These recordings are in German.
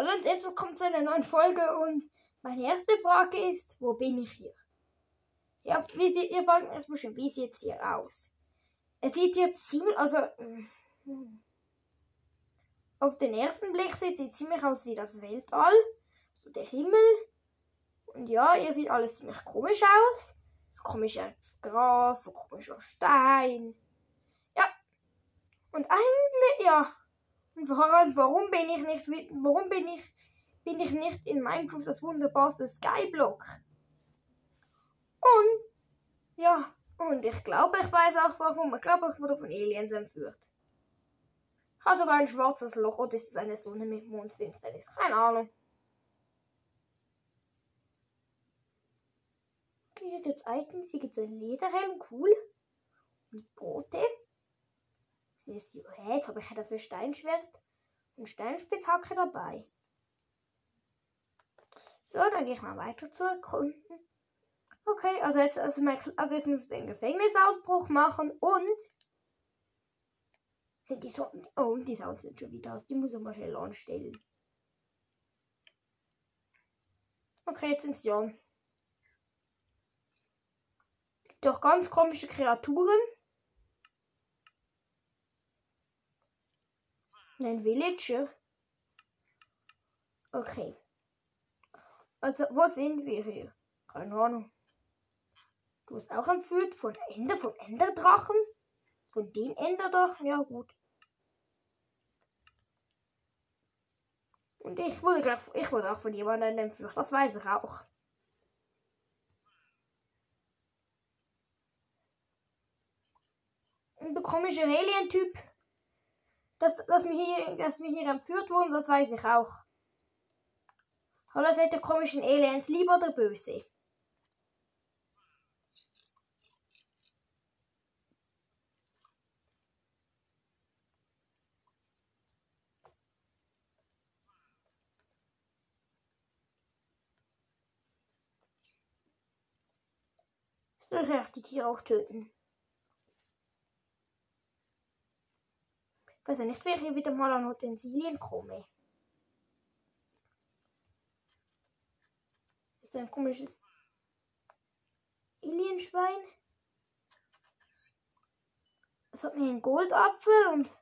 Hallo und jetzt kommt zu einer neuen Folge und meine erste Frage ist, wo bin ich hier? Ja, wie sieht, ihr fragt erstmal schon, wie sieht es hier aus? Es sieht jetzt ziemlich, also hm, auf den ersten Blick sieht es ziemlich aus wie das Weltall, so der Himmel. Und ja, ihr sieht alles ziemlich komisch aus. So komisches Gras, so komischer Stein. Ja. Und eigentlich, ja, und warum bin ich nicht, warum bin ich, bin ich nicht in Minecraft das wunderbarste Skyblock? Und, ja, und ich glaube, ich weiß auch warum. Ich glaube, ich wurde von Aliens entführt. Ich habe sogar ein schwarzes Loch oder ist es eine Sonne mit Mondfinsternis? Keine Ahnung. Okay, hier es Items. Hier gibt es ein Lederhelm, cool. Und Brote. Jetzt, hä, jetzt habe ich dafür Steinschwert und Steinspitzhacke dabei. So, dann gehe ich mal weiter zu erkunden. Okay, also jetzt, also, mein, also jetzt muss ich den Gefängnisausbruch machen und sind die Sonden. Oh, und die Sounds sind schon wieder aus. Die muss ich mal schnell anstellen. Okay, jetzt sind sie an. Doch ganz komische Kreaturen. Ein Villager. Okay. Also, wo sind wir hier? Keine Ahnung. Du bist auch entführt von Ende, vom Enderdrachen? Von dem Enderdrachen? Ja, gut. Und ich wurde, gleich, ich wurde auch von jemandem entführt. Das weiß ich auch. Und der komische Alien-Typ dass, dass, wir hier, dass wir hier entführt wurden, das weiß ich auch. Hallo, seid ihr komischen Aliens lieber oder böse? Ich werde die Tiere auch töten. Ja nicht, wie ich wieder mal an Utensilien komme. Ist ein komisches Alienschwein. Es hat mir einen Goldapfel und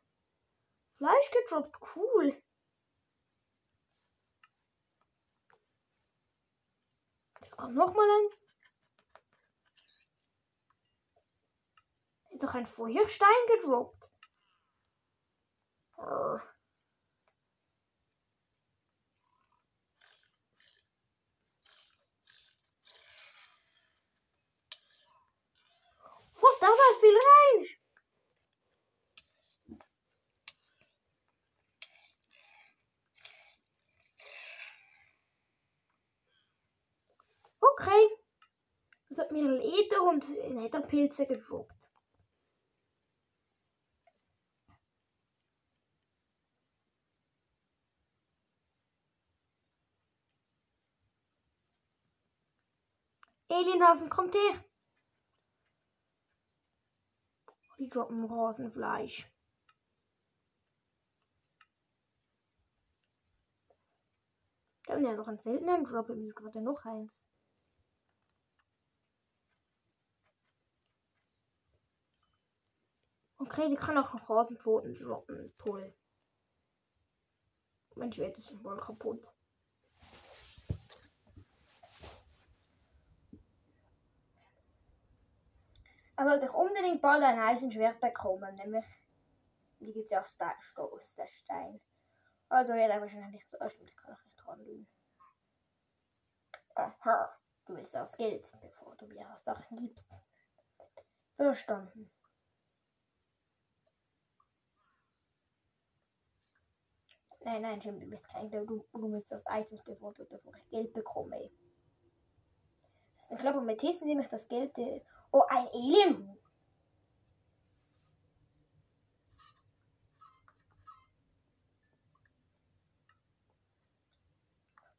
Fleisch gedroppt. Cool. Es kommt nochmal ein. Auch ein Feuerstein gedroppt. Was da war viel rein? Okay. Das hat mir Leder und Netherpilze gedroppt. Alienhasen, kommt her! Die droppen Rasenfleisch. Da haben ja noch einen seltenen Drop, ist gerade noch eins. Okay, die kann auch noch Rasenpfoten droppen. Toll. Mein Schwert ist schon voll kaputt. Sollte ich unbedingt bald ein Eisenschwert bekommen, nämlich wie gibt ja auch aus der Stein. Also wird er wahrscheinlich zuerst ich kann auch nicht handeln. Aha, du willst das Geld, bevor du mir Sachen gibst. Verstanden. Nein, nein, Jim, du bist kein du, du willst das Items, bevor, du, bevor ich Geld bekomme. Ich glaube, mit testen sie mich das Geld äh, Oh, ein Alien.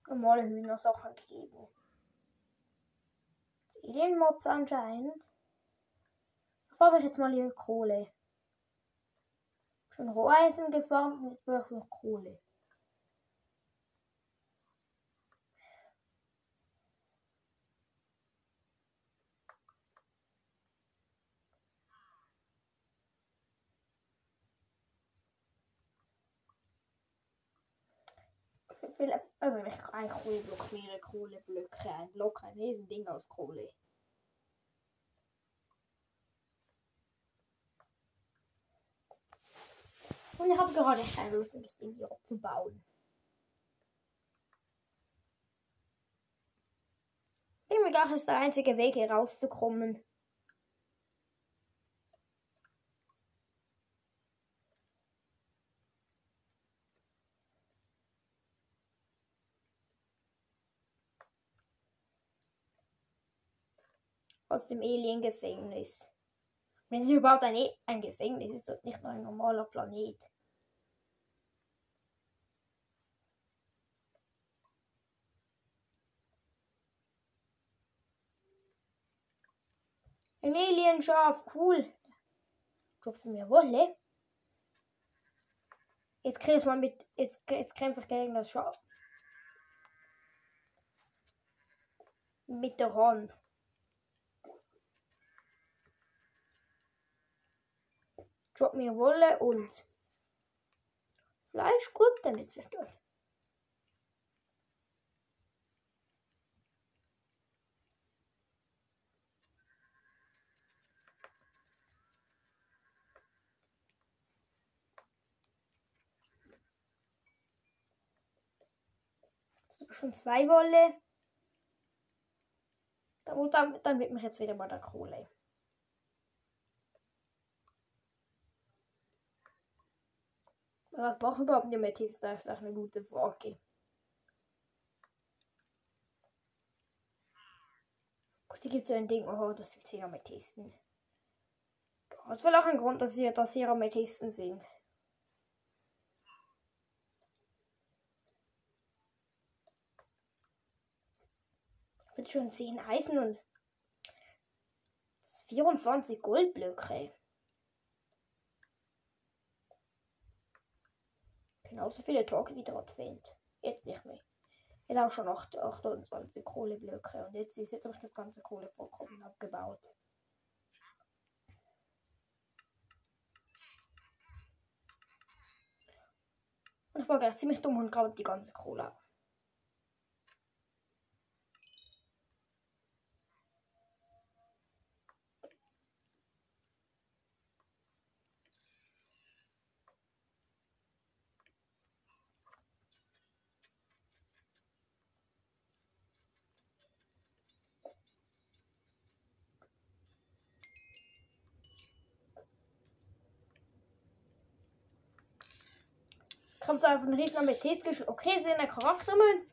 Normale Hühnersachen geben. Alien-Mobs anscheinend. Da habe ich jetzt mal hier Kohle. Schon Roheisen gefarmt und jetzt brauche ich noch Kohle. Vielleicht, also ich ein Kohleblock, mehrere Kohleblöcke, ein Block, ein Riesending aus Kohle. Und ich habe gerade keine Lust, um das Ding hier abzubauen. Irgendwie ist der einzige Weg hier rauszukommen. Aus dem Alien-Gefängnis. Wenn es überhaupt ein, e ein Gefängnis ist, ist nicht nur ein normaler Planet. Ein Alien-Schaf, cool. Droppst du mir Wolle? Jetzt kriegst du mal mit. Jetzt, jetzt kämpfe ich gegen das Schaf. Mit der Hand. Drop mir Wolle und Fleisch. Gut, dann wird's wieder durch. schon zwei Wolle. Dann, dann wird mich jetzt wieder mal der Kohle. Was brauchen überhaupt die Amethyst? Das ist auch eine gute Frage. Hier gibt es so ein Ding, oh, das sind 10 Amethysten. Das wohl auch ein Grund, dass hier, dass hier Amethysten sind. Mit schon 10 Eisen und 24 Goldblöcke. Genauso viele Tage wie dort fehlt. Jetzt nicht mehr. Jetzt auch schon 8, 28 Kohleblöcke und jetzt ist jetzt auch das ganze Kohle vollkommen abgebaut. Und ich war gleich ziemlich dumm und grabe die ganze Kohle ab. Kommst du auf einen riesen Amethyst geschlagen? Okay, sie sind ein Charaktermünd.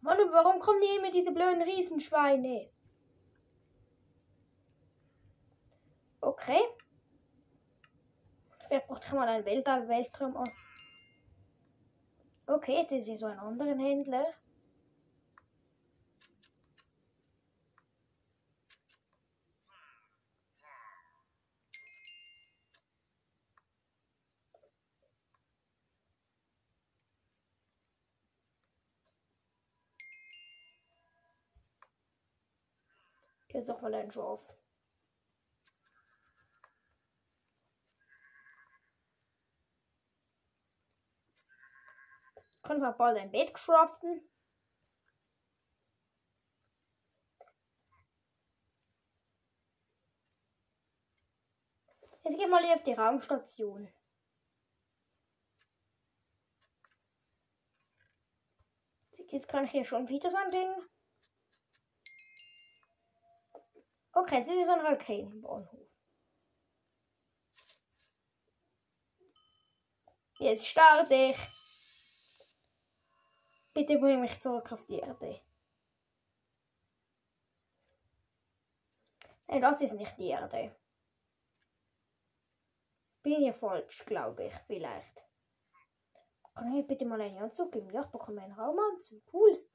Mann, warum kommen die immer diese blöden Riesenschweine? Okay. Vielleicht braucht ich mal einen Weltall Weltraum. Okay, jetzt ist so ein anderen Händler. Jetzt auch mal ein Schaf. Können wir bald ein Bett craften? Jetzt gehen wir mal hier auf die Raumstation. Jetzt kann ich hier schon wieder so ein Ding. Okay, jetzt ist es ein Raketenbahnhof. Jetzt starte ich. Bitte bring mich zurück auf die Erde. Nein, das ist nicht die Erde. Bin hier falsch, glaube ich, vielleicht. Kann ich bitte mal einen Anzug geben? Ja, ich bekomme einen Raumanzug. Cool.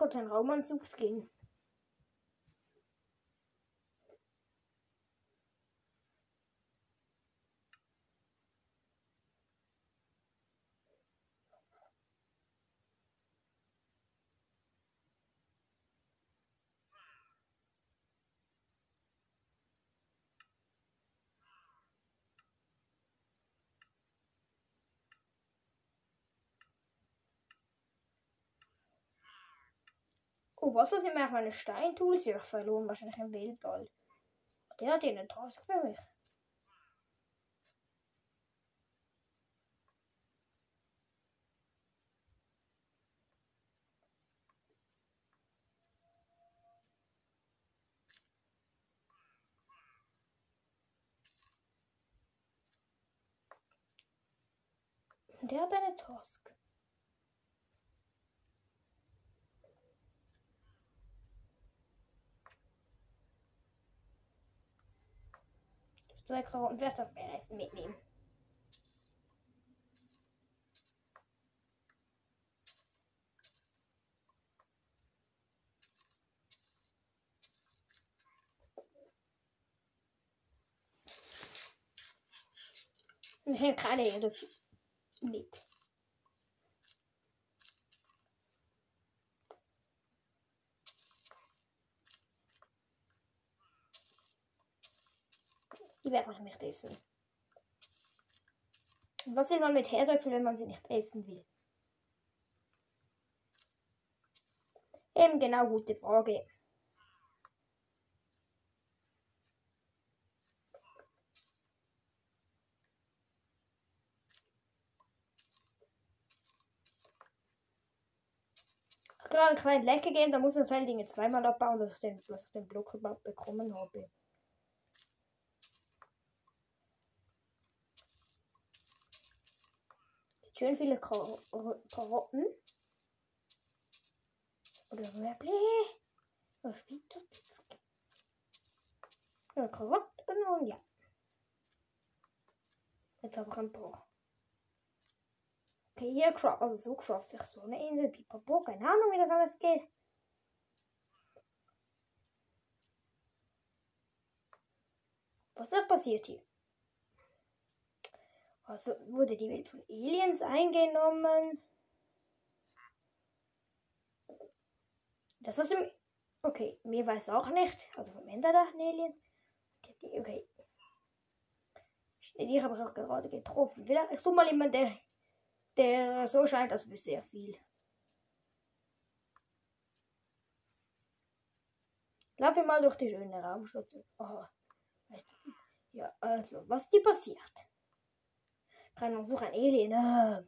Gib mir jetzt Oh, was sind mir meine Steintools? Ich habe verloren, wahrscheinlich im Weltall. Der hat hier eine Task für mich. Der hat eine Task. Zwei ich am besten mitnehmen. Ich nehme Erde mit. Die werde ich nicht essen. Was will man mit Herdöpfeln, wenn man sie nicht essen will? Eben genau gute Frage. gerade einen kleinen Leck gegeben, da muss ich das Dinge zweimal abbauen, dass ich den, dass ich den Block bekommen habe. Schön viele Kar Karotten. Oder Röble. Was? Ja, Karotten und ja. Jetzt habe ich ein paar. Okay, hier craft, also so craft sich so eine Insel. Pipapo, keine Ahnung, wie das alles geht. Was ist passiert hier? Also wurde die Welt von Aliens eingenommen. Das ist im. Okay, mir weiß auch nicht. Also vom Ende da Alien. Okay. Die habe ich auch gerade getroffen. Ich suche mal jemanden, der der so scheint, als wäre sehr viel. Laufe mal durch die schöne Raumstation. Oh, weißt du, ja, also, was dir passiert? Kann man suchen ein Alien. Ah.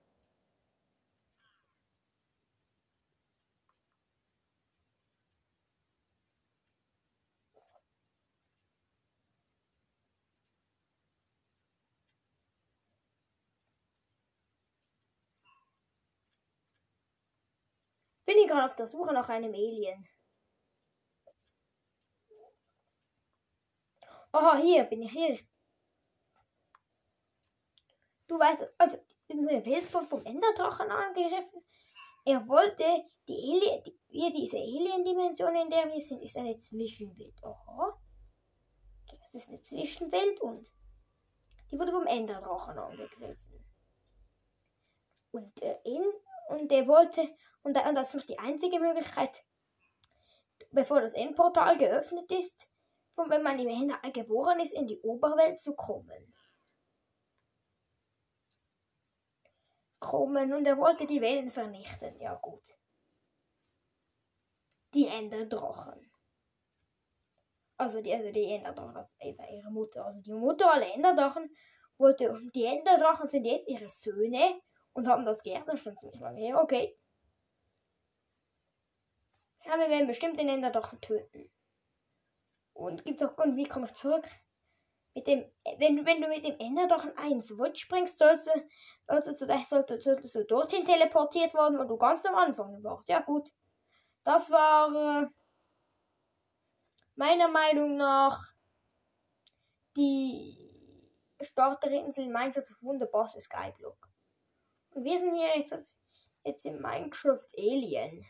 Bin ich gerade auf der Suche nach einem Alien. Aha, hier bin ich hier. Du weißt, also in der Welt vom Enderdrachen angegriffen. Er wollte die Alien, die, wir diese Alien-Dimension, in der wir sind, ist eine Zwischenwelt. Aha. Das ist eine Zwischenwelt und die wurde vom Enderdrachen angegriffen. Und, äh, in, und er wollte und das ist die einzige Möglichkeit, bevor das Endportal geöffnet ist, von wenn man im Hinein geboren ist, in die Oberwelt zu kommen. Kommen und er wollte die Wellen vernichten. Ja gut. Die Enderdrachen. Also die, also die Enderdrachen, das ist ihre Mutter. Also die Mutter aller Enderdrachen wollte, die Enderdrachen sind jetzt ihre Söhne und haben das geerbt schon ziemlich lange her. Okay. Ja, wir werden bestimmt den Ender doch töten. Und gibt es auch Grund, wie komme ich zurück? Mit dem, wenn, wenn du mit dem Ender doch in einen Switch springst, sollst du, sollst du, sollst, solltest du dorthin teleportiert worden, wo du ganz am Anfang warst. Ja, gut. Das war äh, meiner Meinung nach die Starterinsel Minecraft wunderbarste Skyblock. Und wir sind hier jetzt, jetzt in Minecraft Alien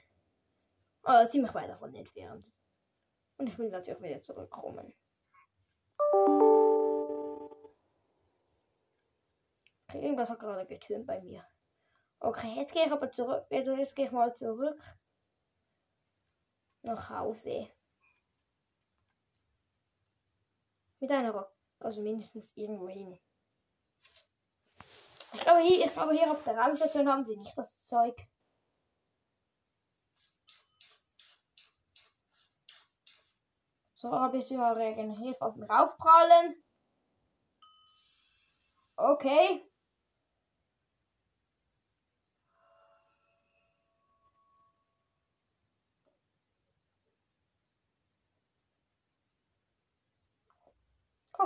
äh, ziemlich weit davon entfernt. Und ich will natürlich wieder zurückkommen. Irgendwas hat gerade getönt bei mir. Okay, jetzt gehe ich aber zurück. Jetzt gehe ich mal zurück nach Hause. Mit einer Rock. Also mindestens irgendwo hin. Ich glaube, hier, ich glaube, hier auf der Raumstation haben sie nicht das Zeug. So, habe ich wieder regeneriert, fast mir raufprallen. Okay.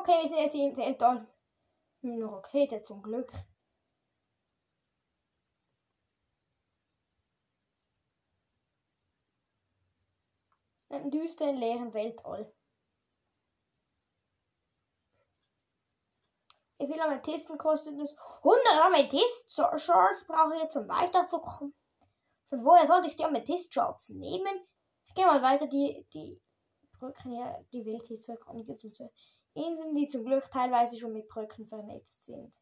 Okay, wir sind jetzt im Weltall. Eine Rakete zum Glück. Im düsteren, leeren Weltall. Wie viel Amethysten kostet es? 100 Amethyst-Shards brauche ich jetzt, um weiterzukommen. Von woher sollte ich die Amethyst-Shards nehmen? Ich gehe mal weiter die, die Brücken hier, die Welt hier zu erkunden. Inseln, die zum Glück teilweise schon mit Brücken vernetzt sind.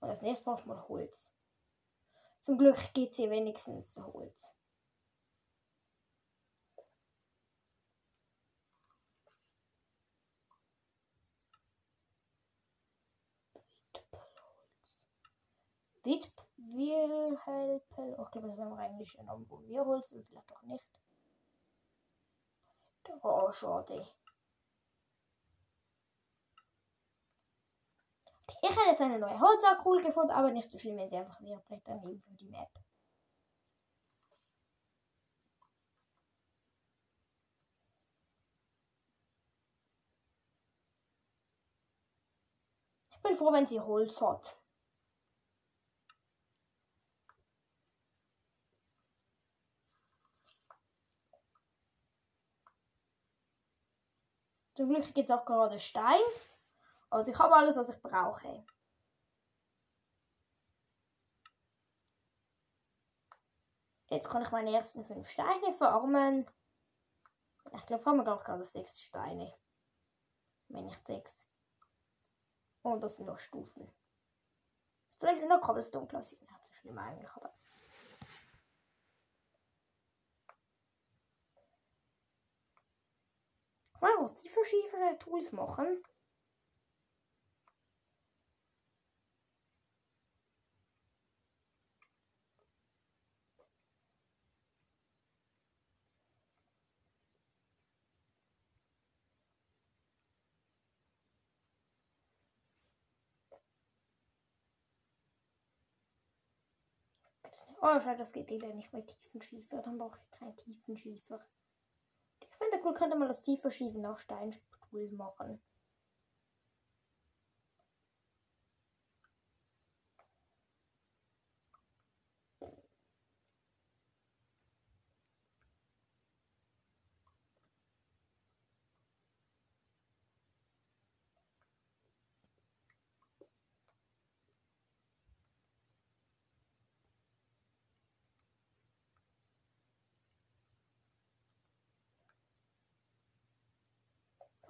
Und als nächstes braucht man Holz. Zum Glück es hier wenigstens Holz. Witwirhelpel. Oh, ich glaube, das haben wir eigentlich genommen, wo wir Holz und vielleicht auch nicht. Oh, schade. Ich hätte jetzt eine neue Holzart cool gefunden, aber nicht so schlimm, wenn sie einfach wieder Bretter nehmen für die Map. Ich bin froh, wenn sie Holz hat. Zum Glück gibt es auch gerade Stein. Also ich habe alles, was ich brauche. Jetzt kann ich meine ersten fünf Steine farmen. Ich glaube, farmen wir gerade sechs Steine. Wenn nicht sechs. Und das sind noch Stufen. Vielleicht noch Cobblestone klasse Nicht so schlimm eigentlich, aber. Mal auch die verschiedenen Tools machen. Oh, schade, das geht leider nicht bei Tiefenschiefer. Dann brauche ich keinen Tiefenschiefer. Ich finde, cool könnte man das Tiefenschiefen nach Steinstuhl machen.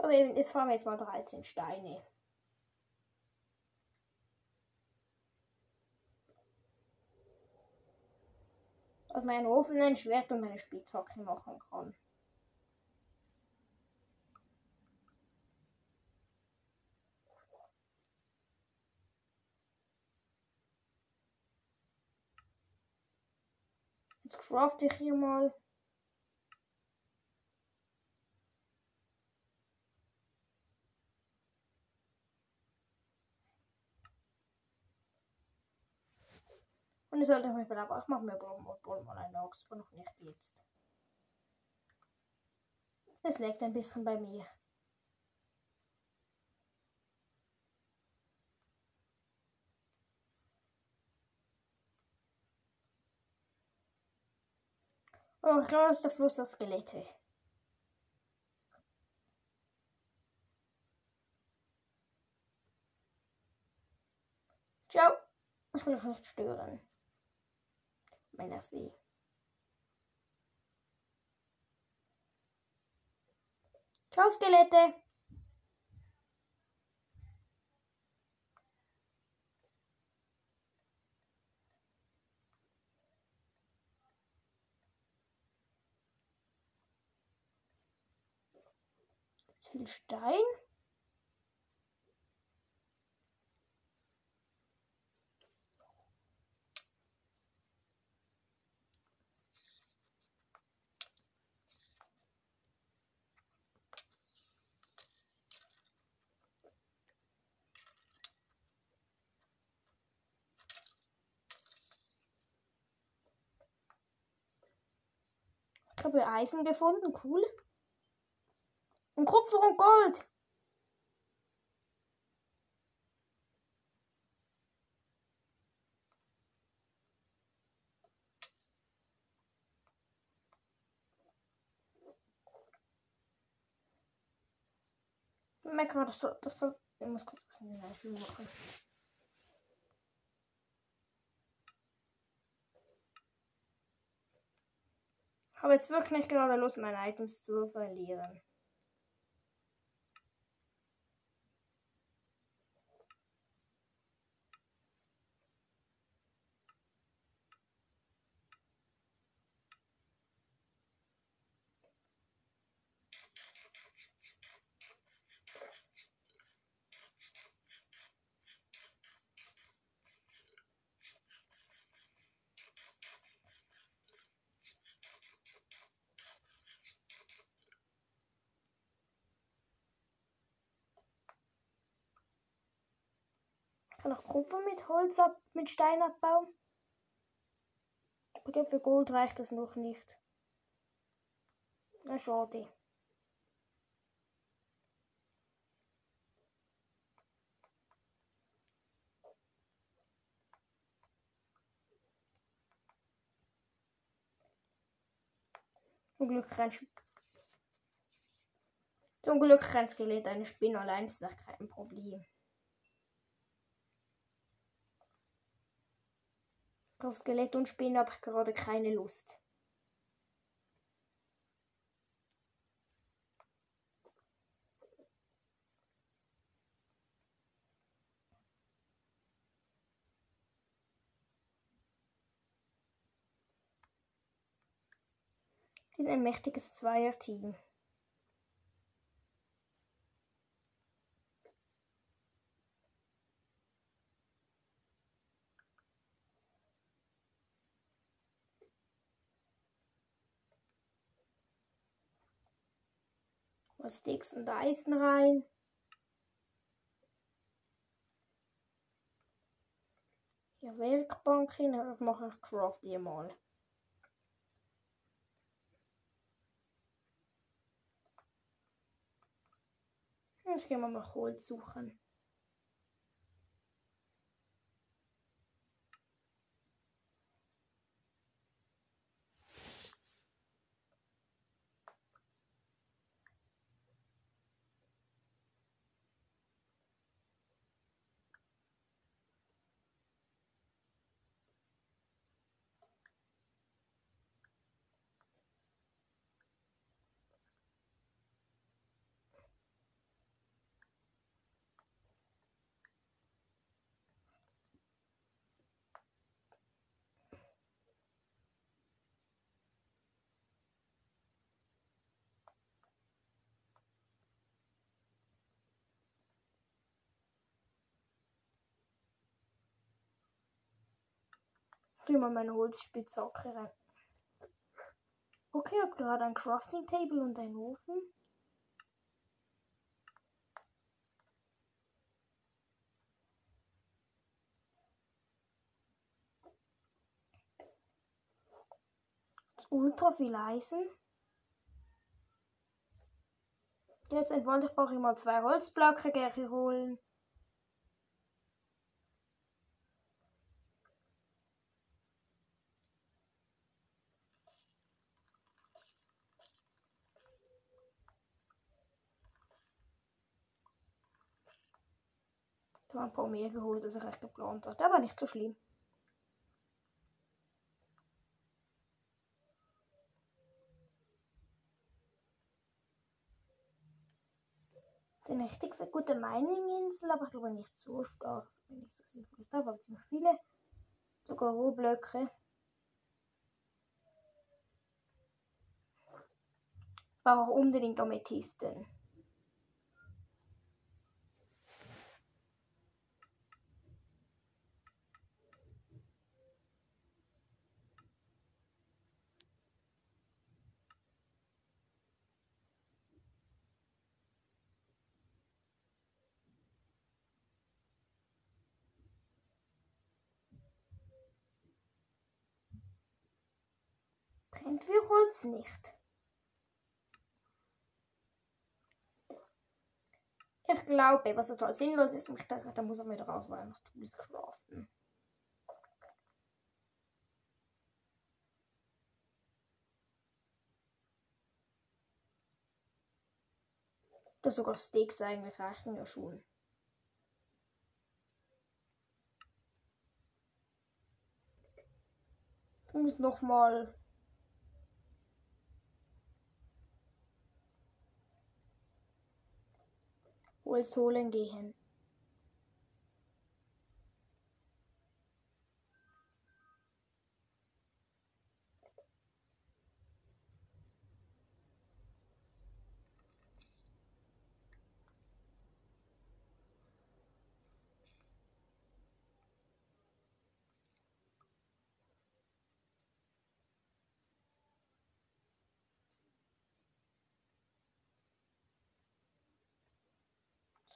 Aber eben, jetzt fahren wir jetzt mal 13 Steine. Aus meinem Ofen ein Schwert und meine Spitzhacke machen kann. Jetzt crafte ich hier mal. Und ich sollte mich aber auch machen, wir brauchen mal eine Axt, aber noch nicht jetzt. Es liegt ein bisschen bei mir. Oh, ich ist der Fluss der Skelette. Ciao. Ich will euch nicht stören meiner See. Ciao, Skelette! viel Stein. Habe Eisen gefunden, cool. Und Kupfer und Gold. Gerade so, das soll, ich muss kurz was in den Schuhe machen. Habe jetzt wirklich nicht gerade Lust, meine Items zu verlieren. Auch Kupfer mit Holz ab, mit Stein abbauen. Aber für Gold reicht das noch nicht. Na schade. Zum Glück kein Sch Zum Glück kein Skelett, eine Spinne allein ist das kein Problem. Auf Skelett und Spinnen habe ich gerade keine Lust. Sind ein mächtiges Zweierteam. Was Sticks und Eisen rein. Hier Werkbank hin, das mache ich craft die mal. Ich gehe mal Holz suchen. Tue mal meine Holzspitzhacke rein. Okay, jetzt gerade ein Crafting Table und ein Ofen. ultra viel Eisen. Jetzt wollte ich brauche ich mal zwei Holzblöcke gerne holen. Ich habe ein paar mehr geholt, als ich echt geplant habe. Der war nicht so schlimm. eine richtig gute Mining-Insel, aber ich glaube nicht so stark. Das bin ich so sicher. Es aber ziemlich viele. Sogar Rohblöcke. Ich brauche auch unbedingt Amethysten. wir uns nicht. Ich glaube, was total sinnlos ist, und ich da muss er wieder raus, weil er noch Tools craften. Dass sogar Steaks eigentlich reichen ja schon. Ich muss nochmal Holen gehen.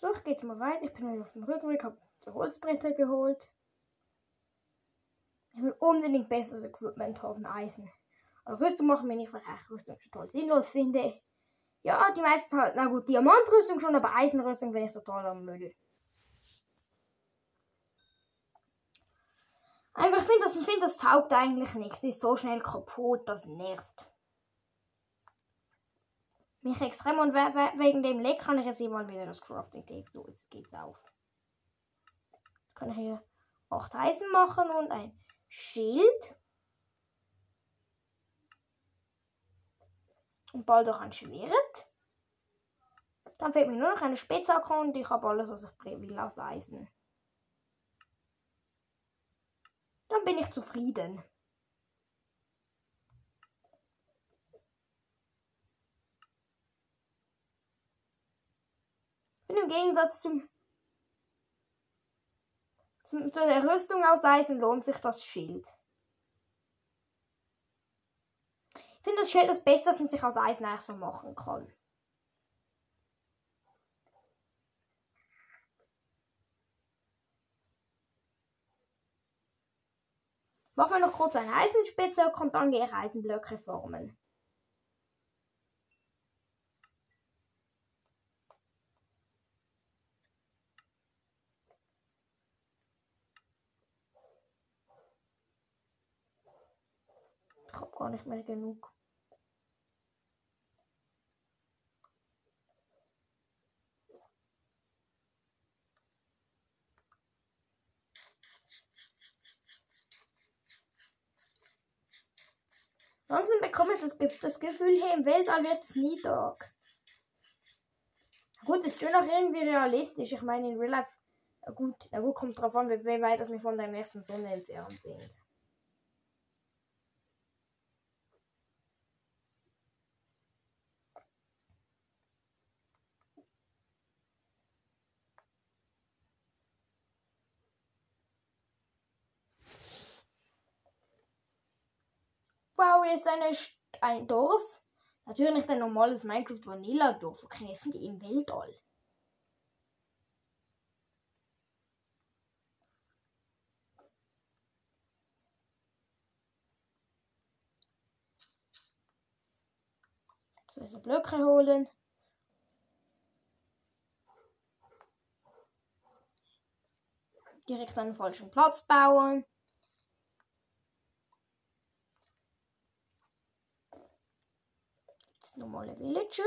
So, jetzt mal weiter. Ich bin auf dem Rückweg, habe zwei Holzbretter geholt. Ich will unbedingt besseres Equipment haben, Eisen. Aber Rüstung machen wir nicht, weil ich Rüstung total sinnlos finde. Ja, die meisten halt, na gut, Diamantrüstung schon, aber Eisenrüstung finde ich total am Müll. Einfach, ich finde das, find, das taugt eigentlich nichts. Ist so schnell kaputt, das nervt mich extrem und we we wegen dem Leck kann ich jetzt immer wieder das Crafting Tape. So, jetzt geht's auf. Kann ich hier 8 Eisen machen und ein Schild. Und bald auch ein Schwert. Dann fehlt mir nur noch eine Spitzhacke und ich habe alles, was ich will aus Eisen. Dann bin ich zufrieden. Im Gegensatz zum, zum, zu der Rüstung aus Eisen lohnt sich das Schild. Ich finde das Schild das Beste, was man sich aus Eisen eigentlich so machen kann. Machen wir noch kurz eine Eisenspitze und dann gehe ich Eisenblöcke formen. Gar nicht mehr genug. Langsam bekomme ich das, das Gefühl, hier im Weltall wird es nie Tag. Gut, ist schon auch irgendwie realistisch. Ich meine, in Real Life, gut, gut kommt drauf an, wie weit das wir von der nächsten Sonne entfernt sind. Ist eine ein Dorf. Natürlich ein normales Minecraft Vanilla Dorf. Okay, sind die im Weltall. So, also Blöcke holen. Direkt an den falschen Platz bauen. Normale Villager,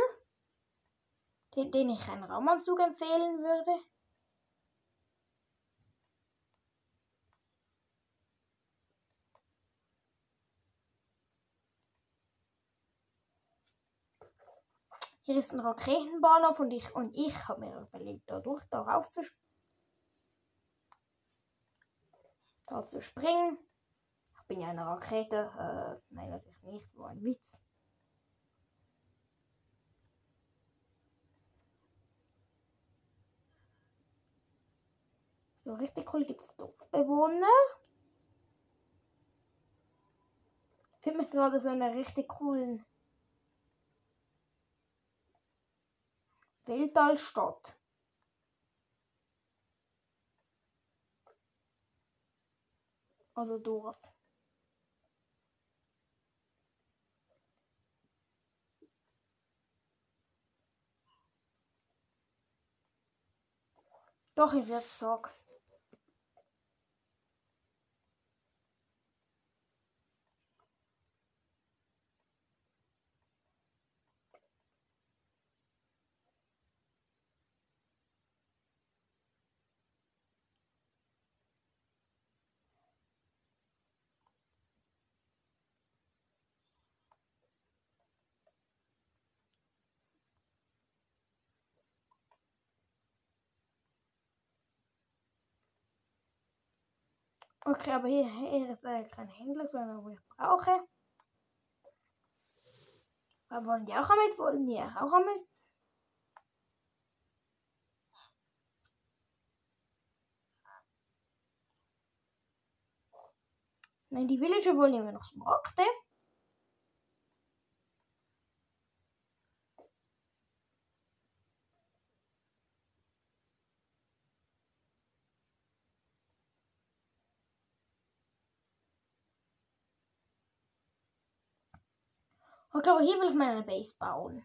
den, den ich einen Raumanzug empfehlen würde. Hier ist ein Raketenbahnhof und ich, und ich habe mir überlegt, da durch darauf zu, da zu springen. Ich bin ja eine Rakete. Äh, nein, natürlich nicht, war ein Witz. So richtig cool gibt es Dorfbewohner. Ich finde mich gerade so in einer richtig coolen Weltallstadt. Also Dorf. Doch, ich werde sagen. Okay, aber hier, hier ist leider kein Händler, sondern wo ich brauche. Aber wollen die auch mit? Wollen die auch mit? Nein, die Villager wollen immer noch Okay, aber hier will ich meine Base bauen.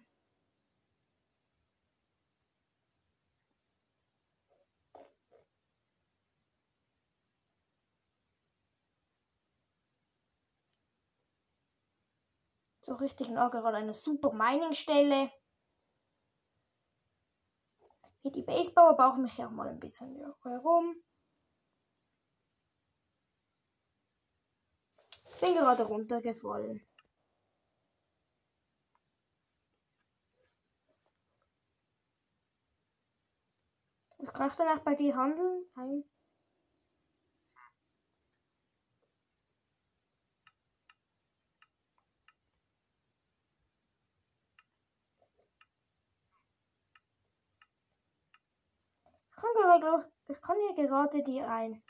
So richtig nah gerade eine super Mining-Stelle. Hier die Basebauer brauchen mich ja auch mal ein bisschen herum. Ich bin gerade runtergefallen. Ich danach bei dir handeln? Nein. Ich kann, gerade, ich kann hier gerade dir ein.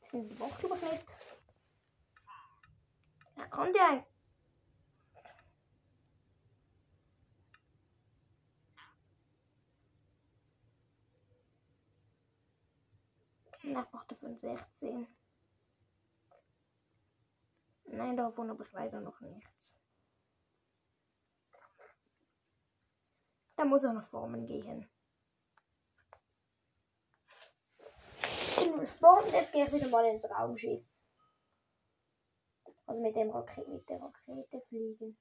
Sind die Woche nicht. Ich kann dir ein Nachmachte von 16. Nein, davon habe ich leider noch nichts. Da muss er nach Formen gehen. Spawn, jetzt gehe ich wieder mal ins Raumschiff. Also mit dem Rakete, mit der Rakete fliegen.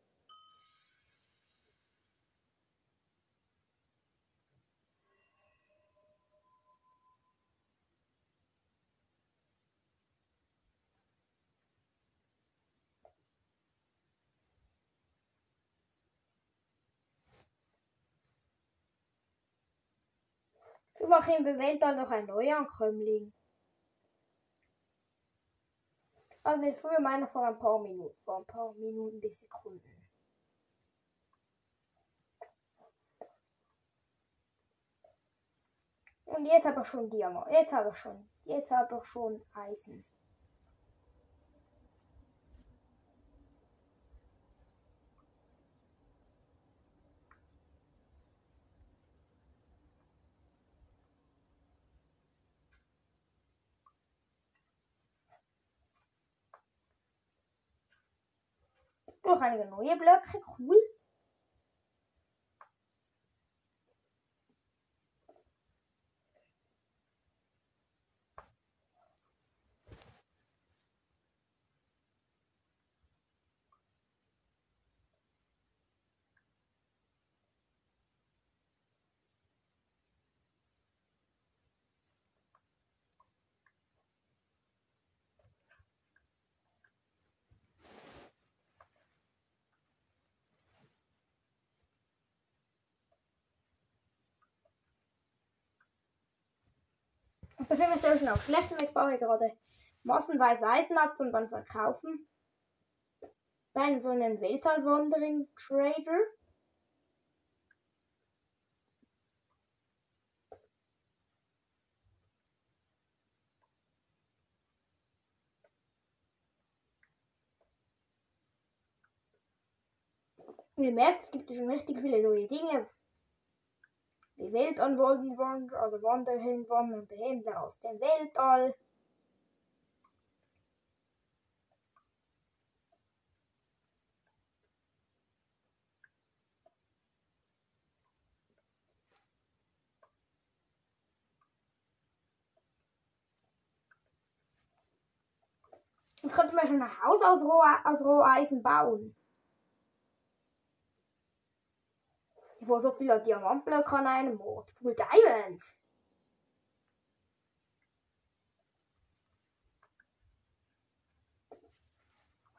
Wir machen im Weltall noch ein Neuankömmling. Also mit früher meiner vor ein paar Minuten, vor ein paar Minuten bis Sekunden. Und jetzt habe ich schon Diamant. Jetzt habe ich schon. Jetzt habe ich schon Eisen. Noch einige neue Blöcke, cool. Ist schon auf schlechten Weg, baue ich gerade massenweise Eisen ab zum dann verkaufen. Bei so einem Weltallwandering Trader. Und ihr merkt, es gibt schon richtig viele neue Dinge, die Welt an wollen wollen, also wanderhin wollen und behindern aus dem Weltall. Dann könnte man schon ein Haus aus Roheisen bauen. Ich war so viele Diamantblöcke an einem Ort. Full Diamond.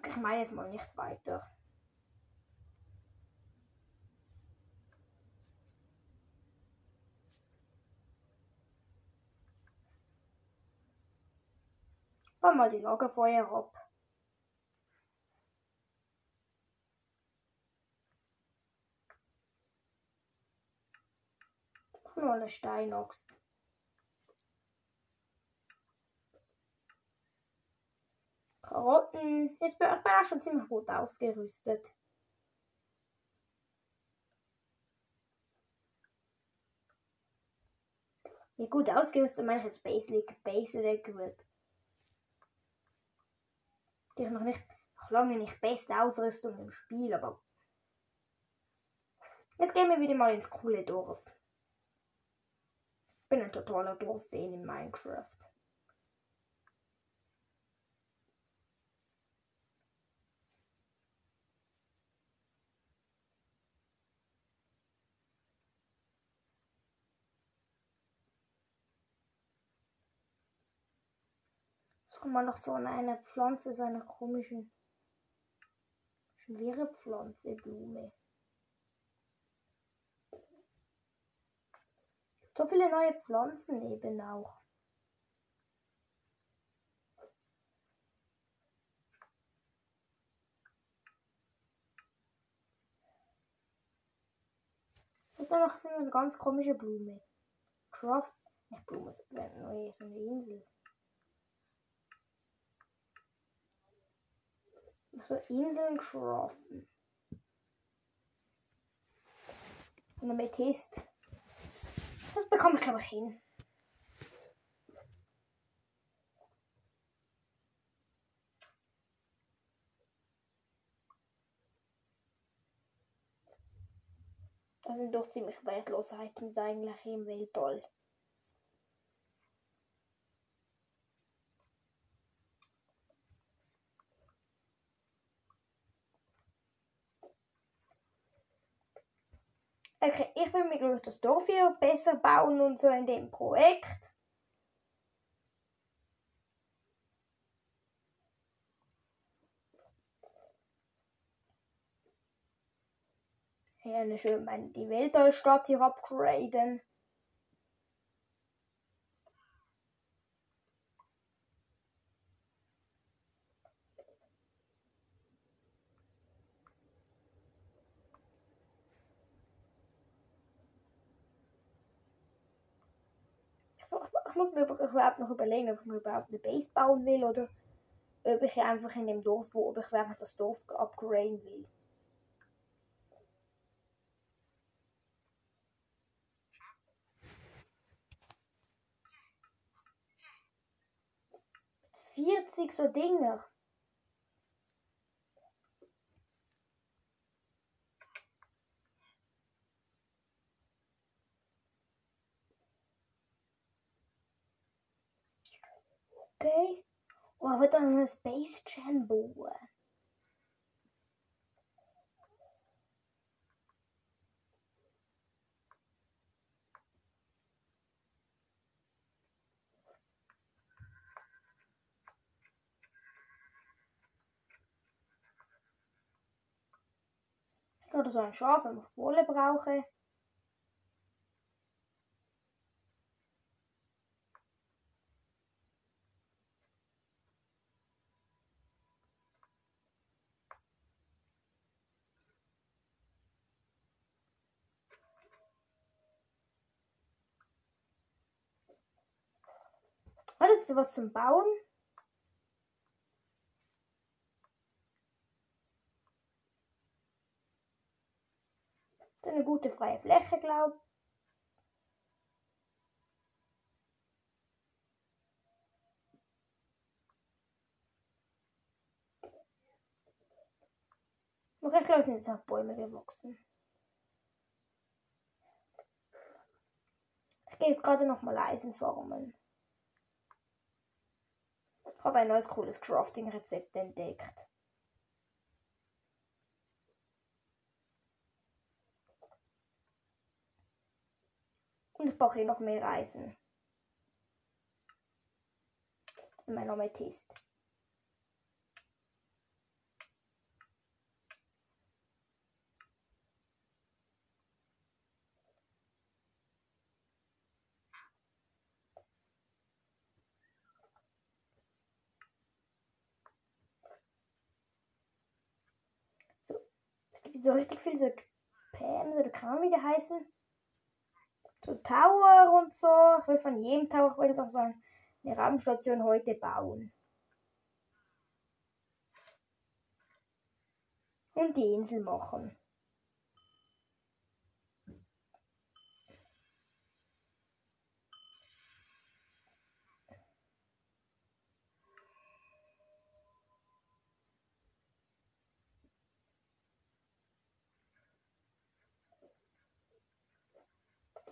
Ich meine jetzt mal nicht weiter. Fahr mal die Lagerfeuer ab. Eine Steinaxt. Karotten. Jetzt bin ich auch schon ziemlich gut ausgerüstet. Wie gut ausgerüstet meine ich jetzt Basic, Basic Grip. Die ich noch nicht, noch lange nicht beste Ausrüstung im Spiel, aber jetzt gehen wir wieder mal ins coole Dorf. Ich bin ein totaler Dorffan in Minecraft. Suche mal noch so eine Pflanze, so eine komische, schwere Pflanze, Blume. So viele neue Pflanzen eben auch. Und dann noch eine ganz komische Blume. Craft, nicht Blume, so eine Insel. so Inseln craften. Und Amethyst. Das bekomme ich glaube ich hin. Das sind doch ziemlich wertlose Items eigentlich im Weltall. Okay, ich will mir glaube das Dorf hier besser bauen und so in dem Projekt. Ja, schön meine, die Weltallstadt hier upgraden. Überhaupt noch überlegen, ob mir überhaupt eine Base bauen will oder ob ich einfach in dem Dorf, wo ich während das Dorf upgraden will. Vierzig so Dinger. Okay. Oh, wat dan een Space Jam boer. Ik had er zo'n Schaf en Wolle brauchen. Hattest du was zum Bauen? Eine gute freie Fläche, glaube Noch ich glaube, sind jetzt auch Bäume gewachsen. Ich gehe jetzt gerade noch mal Eisen formen. Habe ein neues cooles Crafting-Rezept entdeckt. Und ich brauche hier noch mehr Eisen. Mein Amethyst. So, es so richtig viel so Pams oder kann wie die heißen. So Tower und so. Ich will von jedem Tower, ich will jetzt auch so eine Raumstation heute bauen. Und die Insel machen.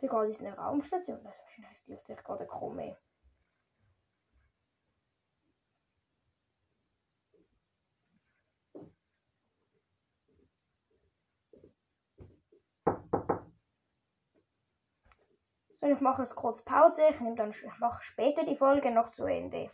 Sogar ist eine Raumstation. Das ist die, aus der ich gerade komme. So, ich mache jetzt kurz Pause. Ich, nehme dann, ich mache später die Folge noch zu Ende.